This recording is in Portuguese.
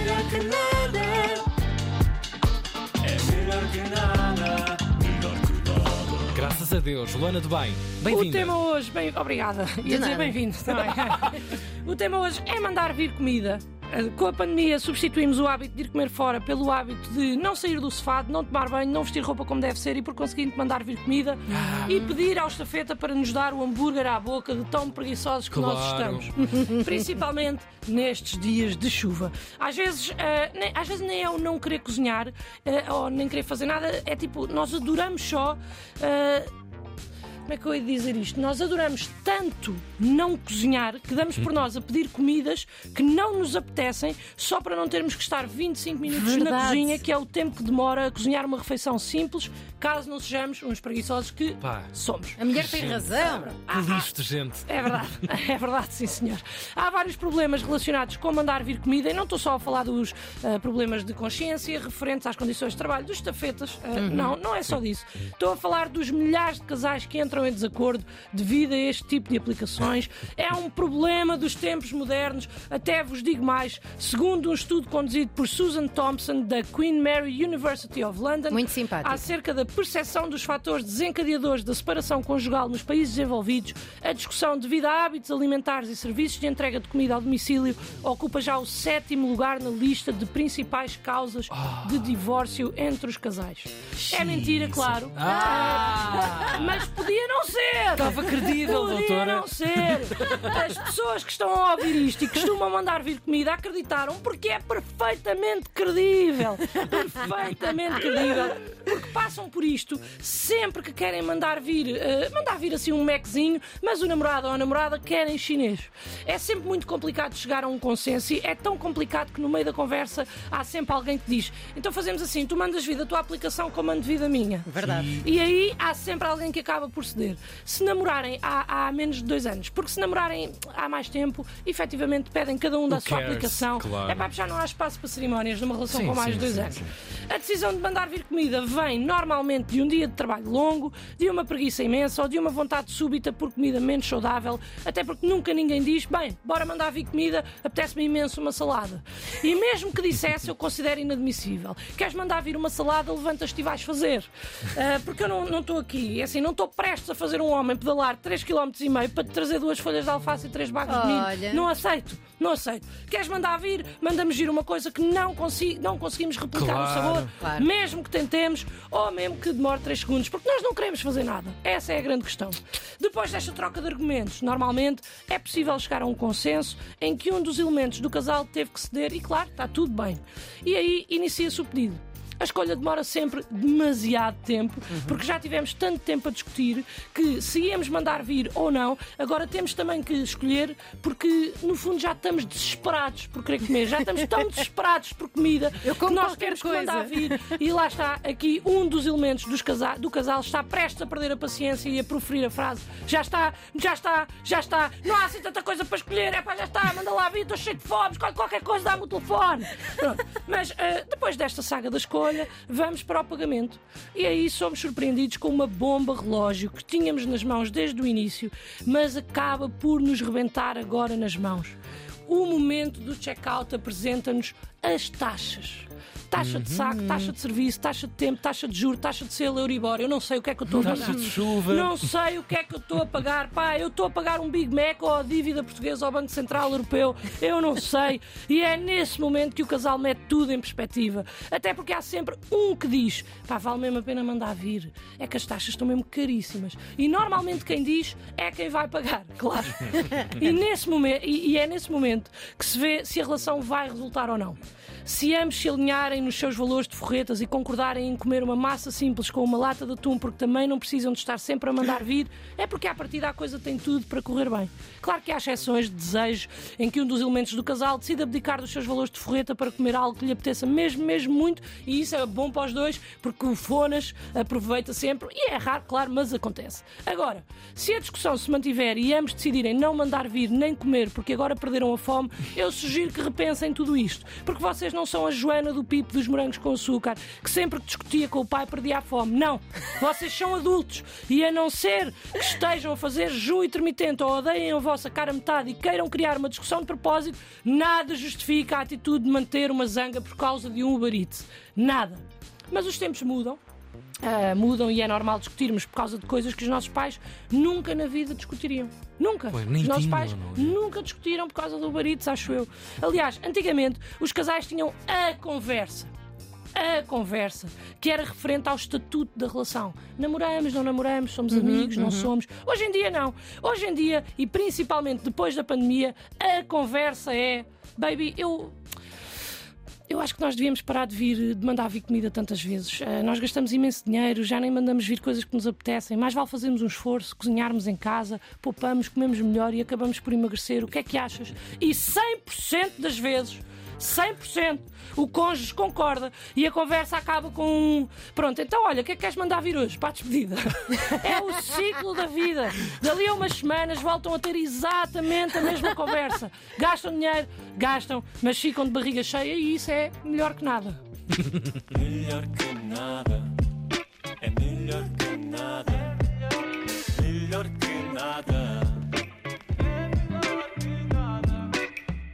melhor que nada. É melhor que nada. Melhor que nada. Graças a Deus, Luana de Bem, O bem-vinda. tema hoje, bem, obrigada. Ia dizer bem-vindo também. o tema hoje é mandar vir comida. Com a pandemia substituímos o hábito de ir comer fora pelo hábito de não sair do sofá, de não tomar banho, não vestir roupa como deve ser e por conseguinte mandar vir comida e pedir ao estafeta para nos dar o hambúrguer à boca de tão preguiçosos que nós Claro. estamos. Principalmente nestes dias de chuva. Às vezes, eh, nem, às vezes nem é o não querer cozinhar eh, ou nem querer fazer nada, é tipo, nós adoramos só. eh, como é que eu ia dizer isto? Nós adoramos tanto não cozinhar que damos por nós a pedir comidas que não nos apetecem só para não termos que estar 25 minutos na Verdade. cozinha, que é o tempo que demora a cozinhar uma refeição simples, caso não sejamos uns preguiçosos que Pá, somos. A mulher tem razão. Ah, que lixo de gente. É verdade, é verdade, sim senhor. Há vários problemas relacionados com mandar vir comida e não estou só a falar dos ah, problemas de consciência referentes às condições de trabalho dos estafetas. Ah, Não, não é só disso. Estou a falar dos milhares de casais que entram em desacordo devido a este tipo de aplicações. É um problema dos tempos modernos. Até vos digo mais, segundo um estudo conduzido por Susan Thompson da Queen Mary University of London, Muito simpático. acerca da percepção dos fatores desencadeadores da separação conjugal nos países desenvolvidos, a discussão devido a hábitos alimentares e serviços de entrega de comida ao domicílio ocupa já o sétimo lugar na lista de principais causas de divórcio entre os casais. É mentira, claro. Ah! Mas podia não ser! Estava credível, Podia doutora. não ser! As pessoas que estão a ouvir isto e que costumam mandar vir comida acreditaram porque é perfeitamente credível. Perfeitamente credível. Porque passam por isto sempre que querem mandar vir, eh, mandar vir assim um Maczinho, mas o namorado ou a namorada querem chinês. É sempre muito complicado chegar a um consenso e é tão complicado que no meio da conversa há sempre alguém que diz: então fazemos assim, tu mandas vir a tua aplicação como mando vir a minha. Verdade. E aí há sempre alguém que acaba por Se namorarem há, há menos de dois anos, porque se namorarem há mais tempo, efetivamente pedem cada um da Who sua cares? aplicação. Claro. É pá, já não há espaço para cerimónias numa relação Sim, com mais sim, de dois sim, anos. A decisão de mandar vir comida vem normalmente de um dia de trabalho longo, de uma preguiça imensa ou de uma vontade súbita por comida menos saudável, até porque nunca ninguém diz, bem, bora mandar vir comida, apetece-me imenso uma salada. E mesmo que dissesse, eu considero inadmissível. Queres mandar vir uma salada, levantas-te e vais fazer. Ah, porque eu não não estou aqui, é assim, não estou prestes a fazer um homem pedalar 3,5 km para te trazer duas folhas de alface e três bagos de milho. Não aceito, não aceito. Queres mandar vir, mandamos vir uma coisa que não, consi não conseguimos replicar Claro. o sabor, Claro. mesmo que tentemos, ou mesmo que demore 3 segundos, porque nós não queremos fazer nada. Essa é a grande questão. Depois desta troca de argumentos, normalmente é possível chegar a um consenso em que um dos elementos do casal teve que ceder e, claro, está tudo bem. E aí inicia-se o pedido. A escolha demora sempre demasiado tempo, porque já tivemos tanto tempo a discutir que se íamos mandar vir ou não, agora temos também que escolher, porque no fundo já estamos desesperados por querer comer, já estamos tão desesperados por comida que nós qualquer temos que coisa. mandar vir. E lá está, aqui um dos elementos dos do casal está prestes a perder a paciência e a proferir a frase: já está, já está, já está, não há assim tanta coisa para escolher, é pá, já está, manda lá vir, estou cheio de fome, escolhe qualquer coisa, dá-me o telefone. Pronto. Mas ah, depois desta saga da escolha, vamos para o pagamento. E aí somos surpreendidos com uma bomba relógio que tínhamos nas mãos desde o início, mas acaba por nos rebentar agora nas mãos. O momento do check-out apresenta-nos as taxas. Taxa de saco, taxa de serviço, taxa de tempo, taxa de juro, taxa de selo, Euribor. Eu não sei o que é que eu estou a Taxa pagar. de chuva. Não sei o que é que eu estou a pagar. Pá, eu estou a pagar um Big Mac ou a dívida portuguesa ao Banco Central Europeu. Eu não sei. E é nesse momento que o casal mete tudo em perspectiva. Até porque há sempre um que diz: pá, vale mesmo a pena mandar vir. É que as taxas estão mesmo caríssimas. E normalmente quem diz é quem vai pagar, claro. E, nesse momento, e, e é nesse momento que se vê se a relação vai resultar ou não. Se ambos se alinharem nos seus valores de forretas e concordarem em comer uma massa simples com uma lata de atum, porque também não precisam de estar sempre a mandar vir, é porque à partida a coisa tem tudo para correr bem. Claro que há exceções de desejo em que um dos elementos do casal decide abdicar dos seus valores de forreta para comer algo que lhe apeteça mesmo, mesmo muito, e isso é bom para os dois, porque o Fonas aproveita sempre, e é raro, claro, mas acontece. Agora, se a discussão se mantiver e ambos decidirem não mandar vir nem comer porque agora perderam a fome, eu sugiro que repensem tudo isto. Porque vocês não são a Joana do Pipo dos morangos com açúcar, que sempre que discutia com o pai perdia a fome. Não. Vocês são adultos. E a não ser que estejam a fazer jejum intermitente ou odeiem a vossa cara metade e queiram criar uma discussão de propósito, nada justifica a atitude de manter uma zanga por causa de um Uber Eats. Nada. Mas os tempos mudam. Ah, mudam e é normal discutirmos por causa de coisas que os nossos pais nunca na vida discutiriam. Nunca. Pois, nem os nossos pais não é? nunca discutiram por causa do Eats, acho eu. Aliás, antigamente os casais tinham a conversa. A conversa, que era referente ao estatuto da relação. Namoramos, não namoramos, somos amigos, não somos. Hoje em dia, não. Hoje em dia, e principalmente depois da pandemia, a conversa é: baby, eu eu acho que nós devíamos parar de vir de mandar vir comida tantas vezes. Ah, nós gastamos imenso dinheiro, já nem mandamos vir coisas que nos apetecem. Mais vale fazermos um esforço, cozinharmos em casa, poupamos, comemos melhor e acabamos por emagrecer. O que é que achas? E 100% das vezes. 100%. O cônjuge concorda e a conversa acaba com um. Pronto, então olha, o que é que queres mandar vir hoje? Para a despedida. é o ciclo da vida. Dali a umas semanas voltam a ter exatamente a mesma conversa. Gastam dinheiro, gastam, mas ficam de barriga cheia e isso é melhor que nada. melhor que nada. É melhor que nada. Melhor que nada.